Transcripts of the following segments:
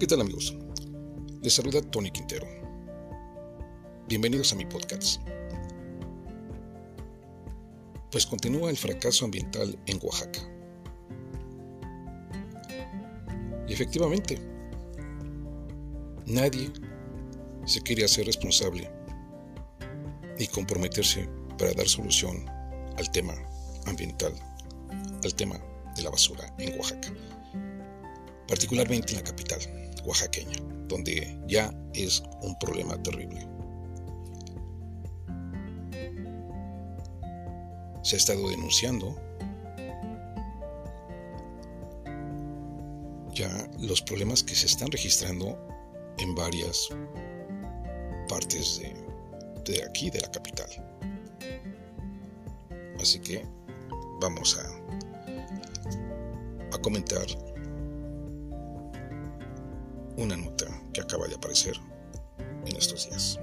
¿Qué tal amigos? Les saluda Tony Quintero. Bienvenidos a mi podcast. Pues continúa el fracaso ambiental en Oaxaca. Y efectivamente, nadie se quiere hacer responsable ni comprometerse para dar solución al tema ambiental, al tema de la basura en Oaxaca, particularmente en la capital oaxaqueña, donde ya es un problema terrible. Se ha estado denunciando ya los problemas que se están registrando en varias partes de, aquí, de la capital. Así que vamos a, a comentar una nota que acaba de aparecer en estos días.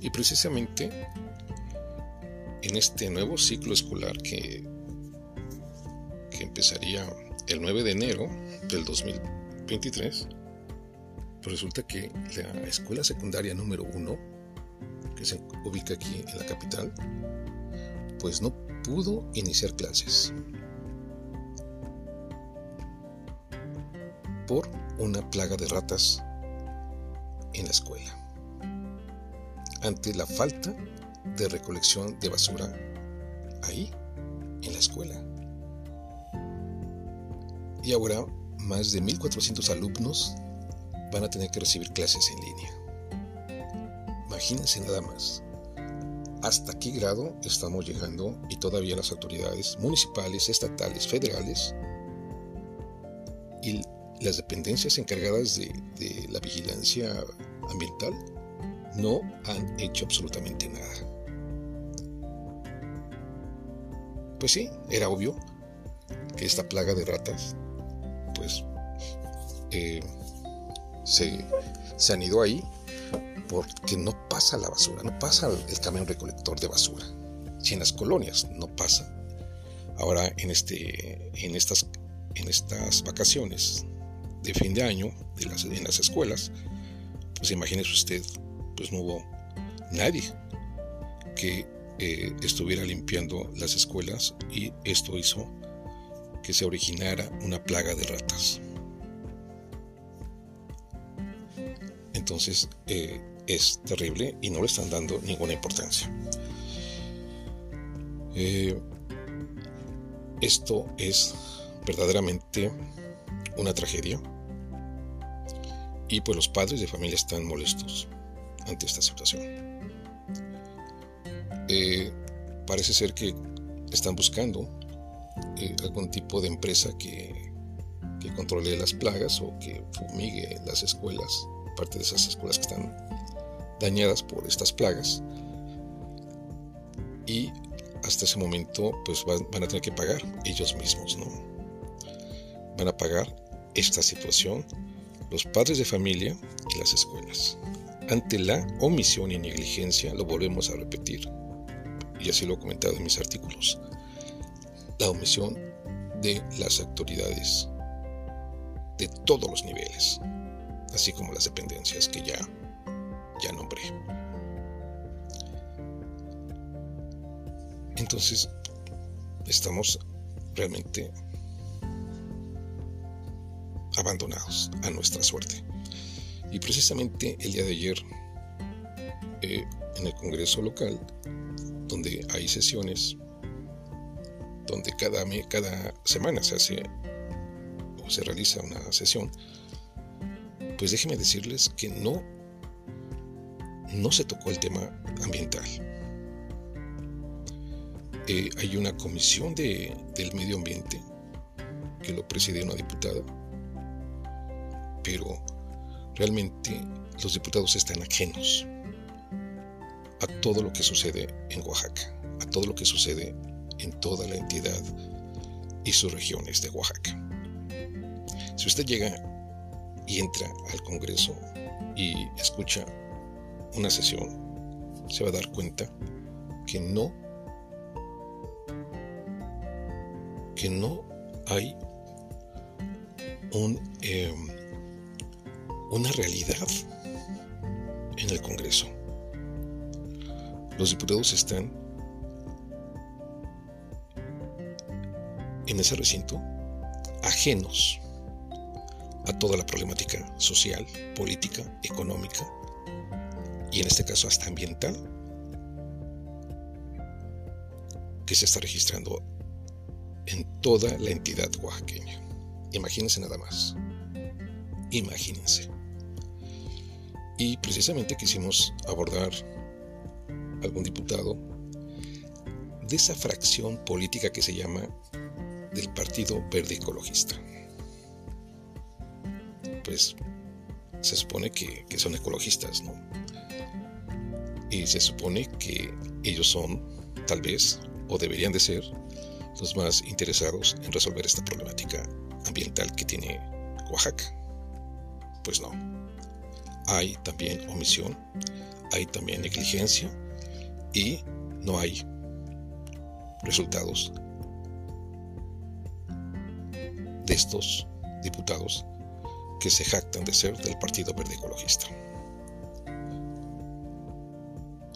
Y precisamente en este nuevo ciclo escolar que, que empezaría el 9 de enero del 2023, pues resulta que la escuela secundaria número 1 que se ubica aquí en la capital, pues no pudo iniciar clases por una plaga de ratas en la escuela, ante la falta de recolección de basura ahí, en la escuela. Y ahora más de 1.400 alumnos van a tener que recibir clases en línea. Imagínense nada más. ¿Hasta qué grado estamos llegando y todavía las autoridades municipales, estatales, federales y las dependencias encargadas de, la vigilancia ambiental no han hecho absolutamente nada? Pues sí, era obvio que esta plaga de ratas, pues, eh, se, se anidó ahí porque no pasa la basura, no pasa el camión recolector de basura. Si en las colonias no pasa, ahora en, este, en, estas, en estas vacaciones de fin de año de las, en las escuelas, pues imagínese usted, pues no hubo nadie que eh, estuviera limpiando las escuelas y esto hizo que se originara una plaga de ratas. Entonces, eh, es terrible y no le están dando ninguna importancia. Eh, esto es verdaderamente una tragedia y pues los padres de familia están molestos ante esta situación. Eh, parece ser que están buscando algún tipo de empresa que controle las plagas o que fumigue las escuelas, parte de esas escuelas que están dañadas por estas plagas y hasta ese momento pues van, a tener que pagar ellos mismos, ¿no? Van a pagar esta situación los padres de familia y las escuelas. Ante la omisión y negligencia, lo volvemos a repetir, y así lo he comentado en mis artículos, la omisión de las autoridades de todos los niveles, así como las dependencias que ya ya nombré. Entonces, estamos realmente abandonados a nuestra suerte. Y precisamente el día de ayer, eh, en el Congreso local, donde hay sesiones, donde cada, cada semana se hace o se realiza una sesión, pues déjenme decirles que no no se tocó el tema ambiental. Eh, hay una comisión de, del medio ambiente que lo preside una diputada, pero realmente los diputados están ajenos a todo lo que sucede en Oaxaca, a todo lo que sucede en toda la entidad y sus regiones de Oaxaca. Si usted llega y entra al Congreso y escucha una sesión se va a dar cuenta que no que no hay un, em, una realidad en el Congreso. Los diputados están en ese recinto ajenos a toda la problemática social, política, económica y en este caso hasta ambiental que se está registrando en toda la entidad oaxaqueña. Imagínense nada más. Imagínense. Y precisamente quisimos abordar algún diputado de esa fracción política que se llama del Partido Verde Ecologista. Pues se supone que, que son ecologistas, ¿no? Y se supone que ellos son, tal vez, o deberían de ser, los más interesados en resolver esta problemática ambiental que tiene Oaxaca. Pues no. Hay también omisión, hay también negligencia y no hay resultados de estos diputados que se jactan de ser del Partido Verde Ecologista.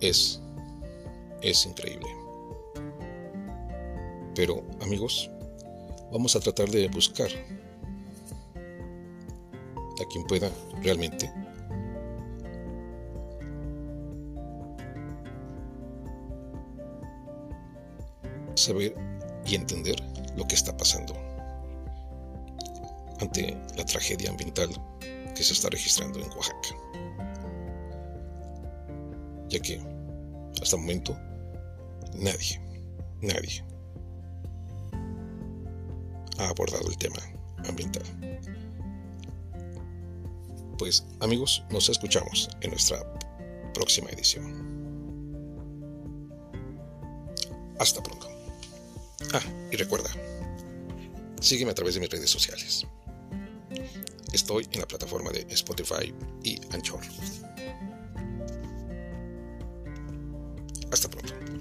Es, es increíble. Pero amigos, vamos a tratar de buscar a quien pueda realmente saber y entender lo que está pasando ante la tragedia ambiental que se está registrando en Oaxaca. Ya que hasta el momento nadie, nadie ha abordado el tema ambiental. Pues amigos, nos escuchamos en nuestra próxima edición. Hasta pronto. Ah, y recuerda, sígueme a través de mis redes sociales. Estoy en la plataforma de Spotify y Anchor. Hasta pronto.